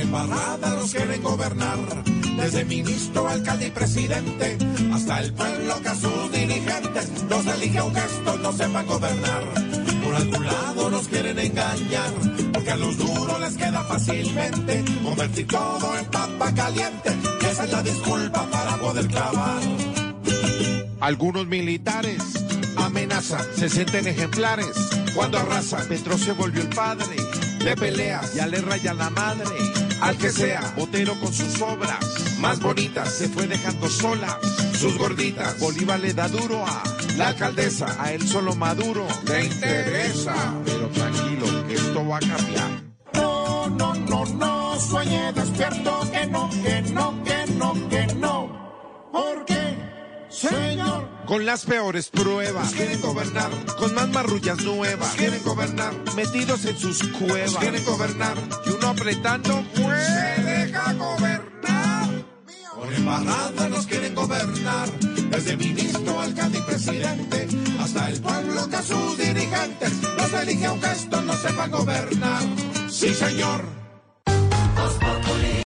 embarrada nos quieren gobernar. Desde ministro, alcalde y presidente, hasta el pueblo que a sus dirigentes los elige un gesto, no sepan gobernar. Por algún lado nos quieren engañar, porque a los duros les queda fácilmente convertir todo en papa caliente. Esa es la disculpa para poder clavar. Algunos militares amenazan, se sienten ejemplares. Cuando arrasan, Petro se volvió el padre de peleas, ya le raya la madre. Al que sea, Botero con sus obras más bonitas se fue dejando solas sus gorditas. Bolívar le da duro a la alcaldesa, a él solo Maduro le interesa. Pero tranquilo, que esto va a cambiar. No, no, no, no, sueñe despierto que no, que no, que no, que no. ¿Por qué, señor? Con las peores pruebas Quieren gobernar, con más marrullas nuevas, quieren gobernar, metidos en sus cuevas, quieren gobernar. Se deja gobernar. Por embarrada nos quieren gobernar. Desde ministro, alcalde y presidente, hasta el pueblo que a sus dirigentes los elige aunque estos no sepan gobernar. Sí, señor.